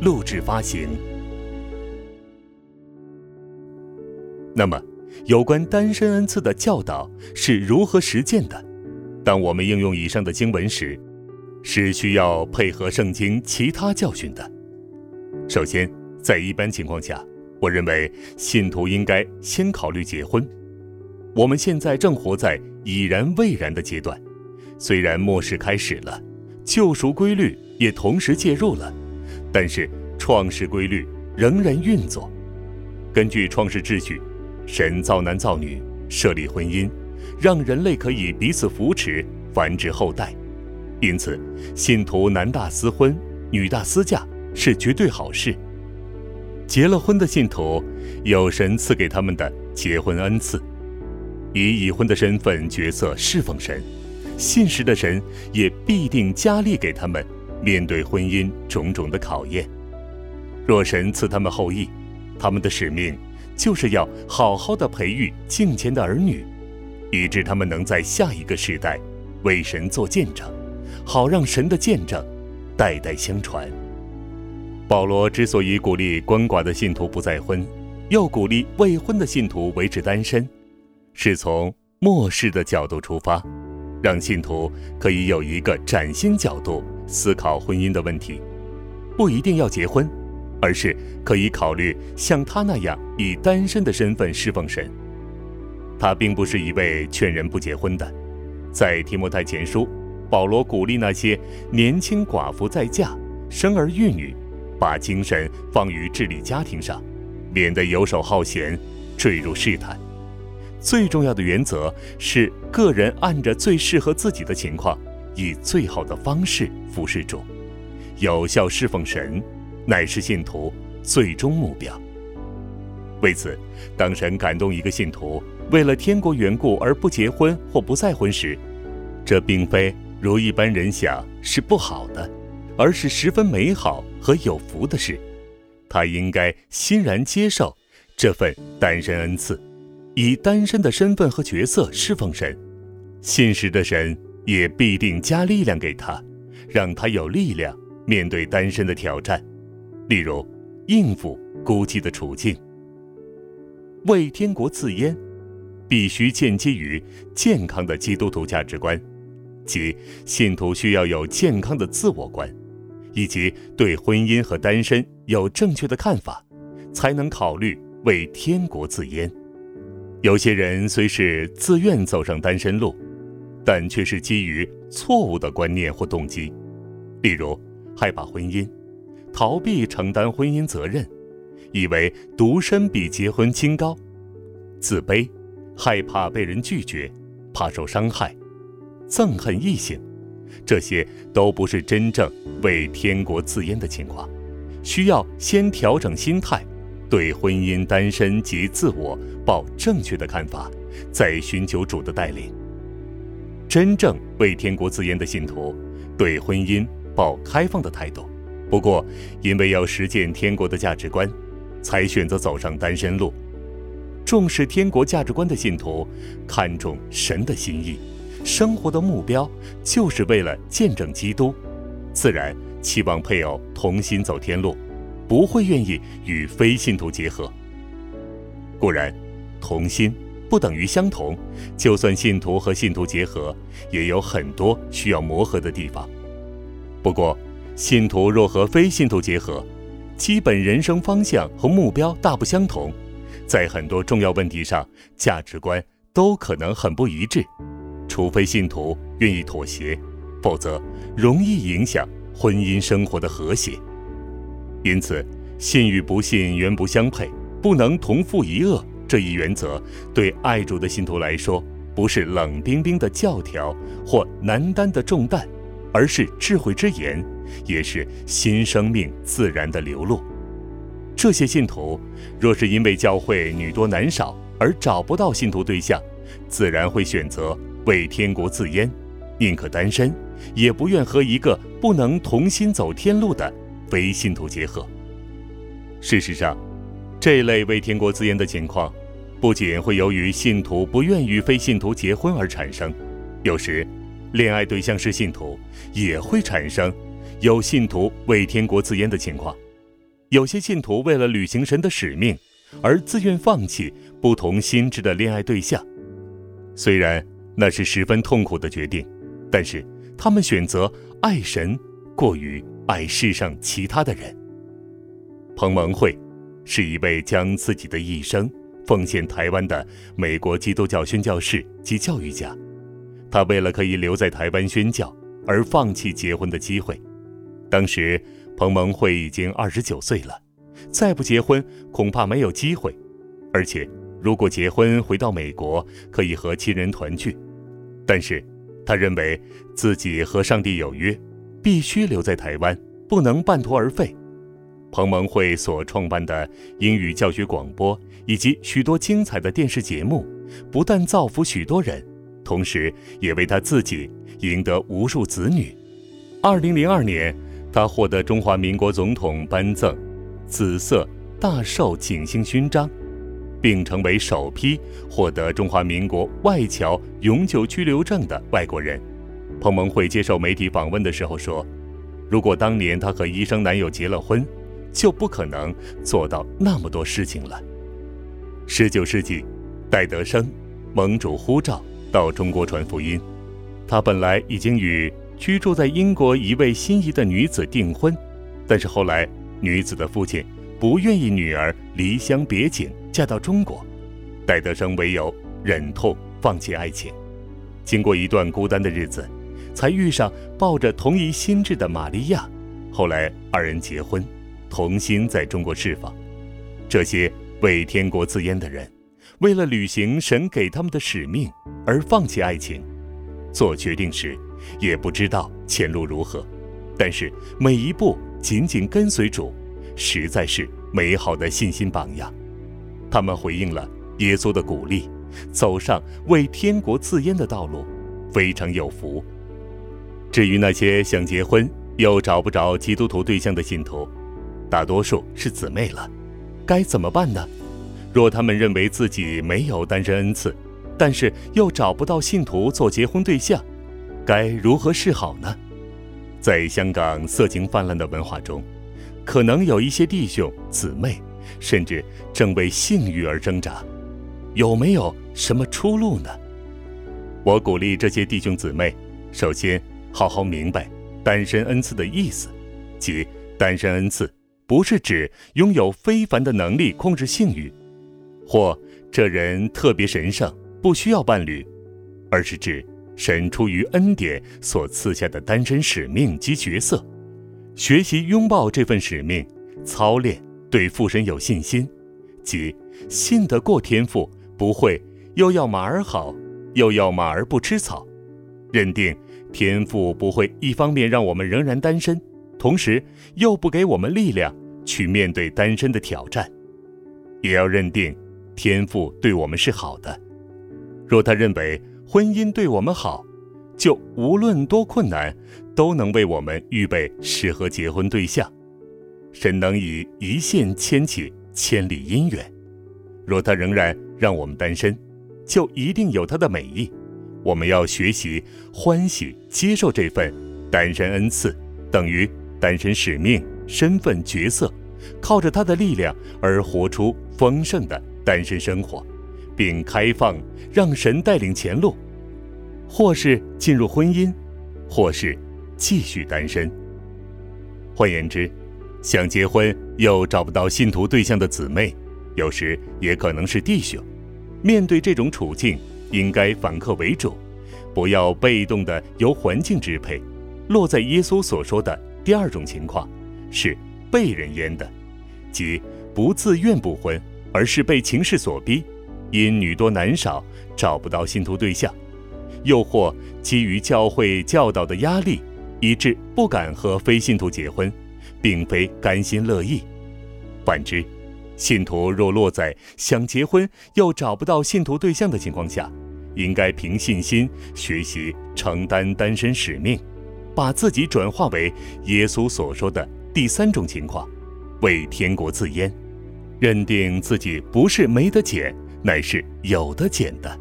录制发行。那么，有关单身恩赐的教导是如何实践的？当我们应用以上的经文时，是需要配合圣经其他教训的。首先，在一般情况下，我认为信徒应该先考虑结婚。我们现在正活在已然未然的阶段，虽然末世开始了，救赎规律也同时介入了，但是创世规律仍然运作。根据创世秩序。神造男造女，设立婚姻，让人类可以彼此扶持、繁殖后代。因此，信徒男大私婚、女大私嫁是绝对好事。结了婚的信徒有神赐给他们的结婚恩赐，以已婚的身份角色侍奉神。信实的神也必定加力给他们面对婚姻种种的考验。若神赐他们后裔，他们的使命。就是要好好的培育敬虔的儿女，以致他们能在下一个时代为神做见证，好让神的见证代代相传。保罗之所以鼓励鳏寡的信徒不再婚，又鼓励未婚的信徒维持单身，是从末世的角度出发，让信徒可以有一个崭新角度思考婚姻的问题，不一定要结婚。而是可以考虑像他那样以单身的身份侍奉神。他并不是一位劝人不结婚的。在提摩太前书，保罗鼓励那些年轻寡妇再嫁、生儿育女，把精神放于治理家庭上，免得游手好闲，坠入试探。最重要的原则是个人按着最适合自己的情况，以最好的方式服侍主，有效侍奉神。乃是信徒最终目标。为此，当神感动一个信徒为了天国缘故而不结婚或不再婚时，这并非如一般人想是不好的，而是十分美好和有福的事。他应该欣然接受这份单身恩赐，以单身的身份和角色侍奉神。信实的神也必定加力量给他，让他有力量面对单身的挑战。例如，应付孤寂的处境，为天国自烟，必须建基于健康的基督徒价值观，即信徒需要有健康的自我观，以及对婚姻和单身有正确的看法，才能考虑为天国自烟。有些人虽是自愿走上单身路，但却是基于错误的观念或动机，例如害怕婚姻。逃避承担婚姻责任，以为独身比结婚清高；自卑，害怕被人拒绝，怕受伤害；憎恨异性，这些都不是真正为天国自烟的情况。需要先调整心态，对婚姻、单身及自我抱正确的看法，再寻求主的带领。真正为天国自言的信徒，对婚姻抱开放的态度。不过，因为要实践天国的价值观，才选择走上单身路。重视天国价值观的信徒，看重神的心意，生活的目标就是为了见证基督，自然期望配偶同心走天路，不会愿意与非信徒结合。固然，同心不等于相同，就算信徒和信徒结合，也有很多需要磨合的地方。不过，信徒若和非信徒结合，基本人生方向和目标大不相同，在很多重要问题上，价值观都可能很不一致。除非信徒愿意妥协，否则容易影响婚姻生活的和谐。因此，信与不信原不相配，不能同负一恶这一原则，对爱主的信徒来说，不是冷冰冰的教条或难担的重担，而是智慧之言。也是新生命自然的流露。这些信徒若是因为教会女多男少而找不到信徒对象，自然会选择为天国自阉，宁可单身，也不愿和一个不能同心走天路的非信徒结合。事实上，这类为天国自阉的情况，不仅会由于信徒不愿与非信徒结婚而产生，有时恋爱对象是信徒，也会产生有信徒为天国自阉的情况。有些信徒为了履行神的使命，而自愿放弃不同心智的恋爱对象，虽然那是十分痛苦的决定，但是他们选择爱神过于爱世上其他的人。彭蒙慧是一位将自己的一生奉献台湾的美国基督教宣教士及教育家，他为了可以留在台湾宣教而放弃结婚的机会，当时。彭蒙慧已经二十九岁了，再不结婚恐怕没有机会。而且，如果结婚回到美国，可以和亲人团聚。但是，他认为自己和上帝有约，必须留在台湾，不能半途而废。彭蒙慧所创办的英语教学广播以及许多精彩的电视节目，不但造福许多人，同时也为他自己赢得无数子女。二零零二年。他获得中华民国总统颁赠紫色大绶景星勋章，并成为首批获得中华民国外侨永久居留证的外国人。彭蒙慧接受媒体访问的时候说：“如果当年他和医生男友结了婚，就不可能做到那么多事情了。”十九世纪，戴德生蒙主呼召到中国传福音，他本来已经与。居住在英国一位心仪的女子订婚，但是后来女子的父亲不愿意女儿离乡别井嫁到中国，戴德生唯有忍痛放弃爱情。经过一段孤单的日子，才遇上抱着同一心智的玛利亚。后来二人结婚，同心在中国释放。这些为天国自阉的人，为了履行神给他们的使命而放弃爱情，做决定时。也不知道前路如何，但是每一步紧紧跟随主，实在是美好的信心榜样。他们回应了耶稣的鼓励，走上为天国自阉的道路，非常有福。至于那些想结婚又找不着基督徒对象的信徒，大多数是姊妹了，该怎么办呢？若他们认为自己没有单身恩赐，但是又找不到信徒做结婚对象，该如何是好呢？在香港色情泛滥的文化中，可能有一些弟兄姊妹，甚至正为性欲而挣扎，有没有什么出路呢？我鼓励这些弟兄姊妹，首先好好明白单身恩赐的意思，即单身恩赐不是指拥有非凡的能力控制性欲，或这人特别神圣不需要伴侣，而是指。神出于恩典所赐下的单身使命及角色，学习拥抱这份使命，操练对父神有信心，即信得过天赋，不会又要马儿好，又要马儿不吃草，认定天赋不会一方面让我们仍然单身，同时又不给我们力量去面对单身的挑战，也要认定天赋对我们是好的。若他认为，婚姻对我们好，就无论多困难，都能为我们预备适合结婚对象。神能以一线牵起千里姻缘。若他仍然让我们单身，就一定有他的美意。我们要学习欢喜接受这份单身恩赐，等于单身使命、身份、角色，靠着他的力量而活出丰盛的单身生活。并开放，让神带领前路，或是进入婚姻，或是继续单身。换言之，想结婚又找不到信徒对象的姊妹，有时也可能是弟兄。面对这种处境，应该反客为主，不要被动的由环境支配。落在耶稣所说的第二种情况，是被人淹的，即不自愿不婚，而是被情势所逼。因女多男少，找不到信徒对象，又或基于教会教导的压力，以致不敢和非信徒结婚，并非甘心乐意。反之，信徒若落在想结婚又找不到信徒对象的情况下，应该凭信心学习承担单身使命，把自己转化为耶稣所说的第三种情况，为天国自阉，认定自己不是没得捡，乃是有的捡的，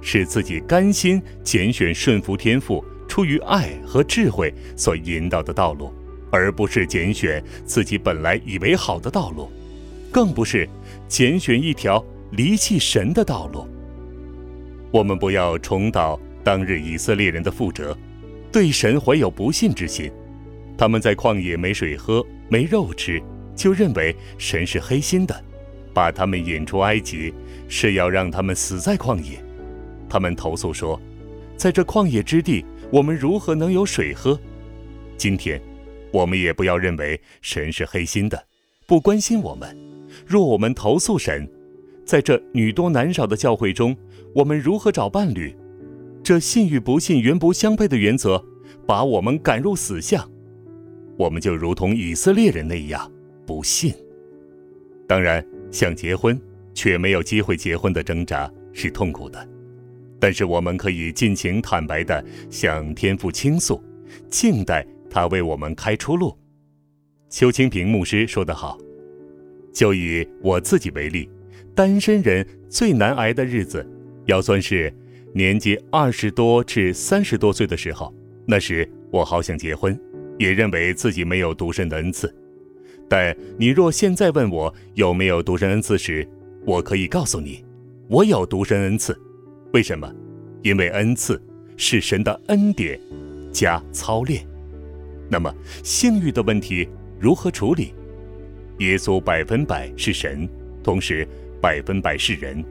使自己甘心拣选顺服天赋、出于爱和智慧所引导的道路，而不是拣选自己本来以为好的道路。更不是拣选一条离弃神的道路。我们不要重蹈当日以色列人的覆辙，对神怀有不信之心。他们在旷野没水喝、没肉吃，就认为神是黑心的，把他们引出埃及是要让他们死在旷野。他们投诉说，在这旷野之地，我们如何能有水喝？今天，我们也不要认为神是黑心的，不关心我们。若我们投诉神，在这女多男少的教会中，我们如何找伴侣？这信与不信原不相配的原则，把我们赶入死巷。我们就如同以色列人那样不信。当然，想结婚却没有机会结婚的挣扎是痛苦的，但是我们可以尽情坦白地向天父倾诉，静待他为我们开出路。邱清平牧师说得好。就以我自己为例，单身人最难挨的日子，要算是年纪二十多至三十多岁的时候。那时我好想结婚，也认为自己没有独身的恩赐。但你若现在问我有没有独身恩赐时，我可以告诉你，我有独身恩赐。为什么？因为恩赐是神的恩典加操练。那么性欲的问题如何处理？耶稣百分百是神，同时百分百是人。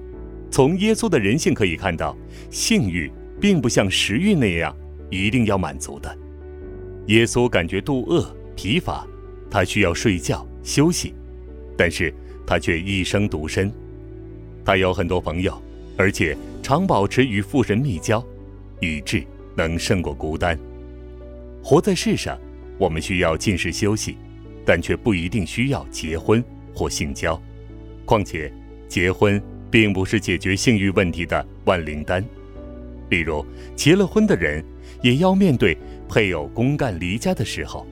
从耶稣的人性可以看到，性欲并不像食欲那样一定要满足的。耶稣感觉肚饿、疲乏，他需要睡觉休息，但是他却一生独身。他有很多朋友，而且常保持与父神密交，以致能胜过孤单。活在世上，我们需要进食休息。但却不一定需要结婚或性交，况且结婚并不是解决性欲问题的万灵丹。例如，结了婚的人也要面对配偶公干离家的时候，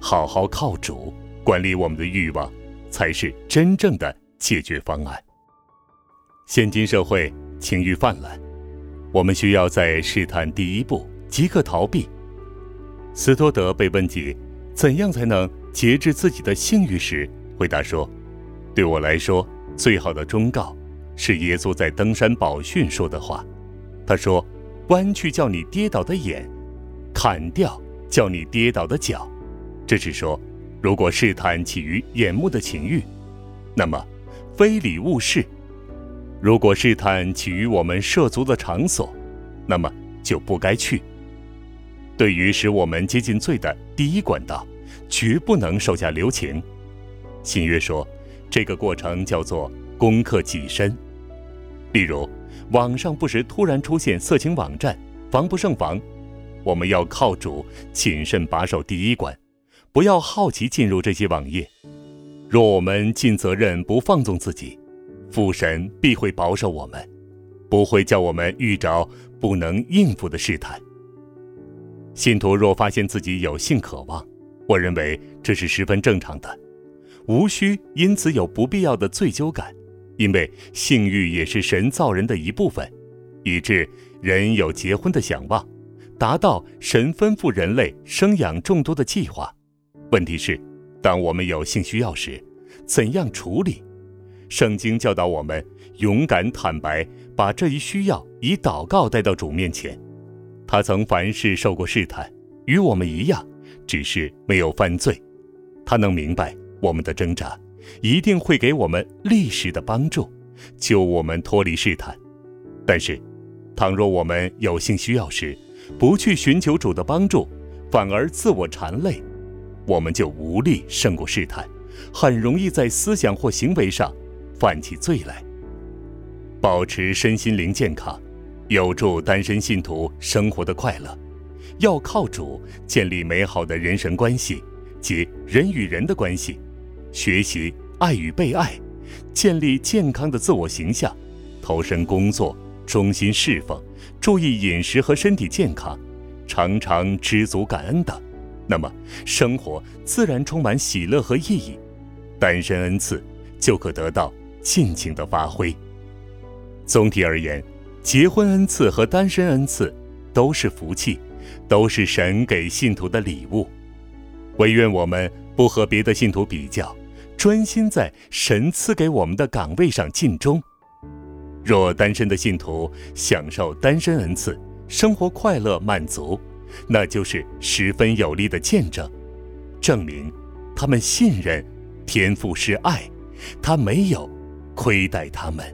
好好靠主管理我们的欲望，才是真正的解决方案。现今社会情欲泛滥，我们需要在试探第一步即刻逃避。斯多德被问及怎样才能。节制自己的性欲时，回答说：“对我来说，最好的忠告是耶稣在登山宝训说的话。他说：‘弯去叫你跌倒的眼，砍掉叫你跌倒的脚。’这是说，如果试探起于眼目的情欲，那么非礼勿视；如果试探起于我们涉足的场所，那么就不该去。对于使我们接近罪的第一管道。”绝不能手下留情。新约说，这个过程叫做攻克己身。例如，网上不时突然出现色情网站，防不胜防。我们要靠主谨慎把守第一关，不要好奇进入这些网页。若我们尽责任不放纵自己，父神必会保守我们，不会叫我们遇着不能应付的试探。信徒若发现自己有性渴望，我认为这是十分正常的，无需因此有不必要的罪疚感，因为性欲也是神造人的一部分，以致人有结婚的想望，达到神吩咐人类生养众多的计划。问题是，当我们有性需要时，怎样处理？圣经教导我们勇敢坦白，把这一需要以祷告带到主面前。他曾凡事受过试探，与我们一样。只是没有犯罪，他能明白我们的挣扎，一定会给我们历史的帮助，救我们脱离试探。但是，倘若我们有幸需要时，不去寻求主的帮助，反而自我缠累，我们就无力胜过试探，很容易在思想或行为上犯起罪来。保持身心灵健康，有助单身信徒生活的快乐。要靠主建立美好的人神关系及人与人的关系，学习爱与被爱，建立健康的自我形象，投身工作，忠心侍奉，注意饮食和身体健康，常常知足感恩等，那么生活自然充满喜乐和意义，单身恩赐就可得到尽情的发挥。总体而言，结婚恩赐和单身恩赐都是福气，都是神给信徒的礼物。唯愿我们不和别的信徒比较，专心在神赐给我们的岗位上尽忠。若单身的信徒享受单身恩赐，生活快乐满足，那就是十分有力的见证，证明他们信任天赋是爱，他没有亏待他们。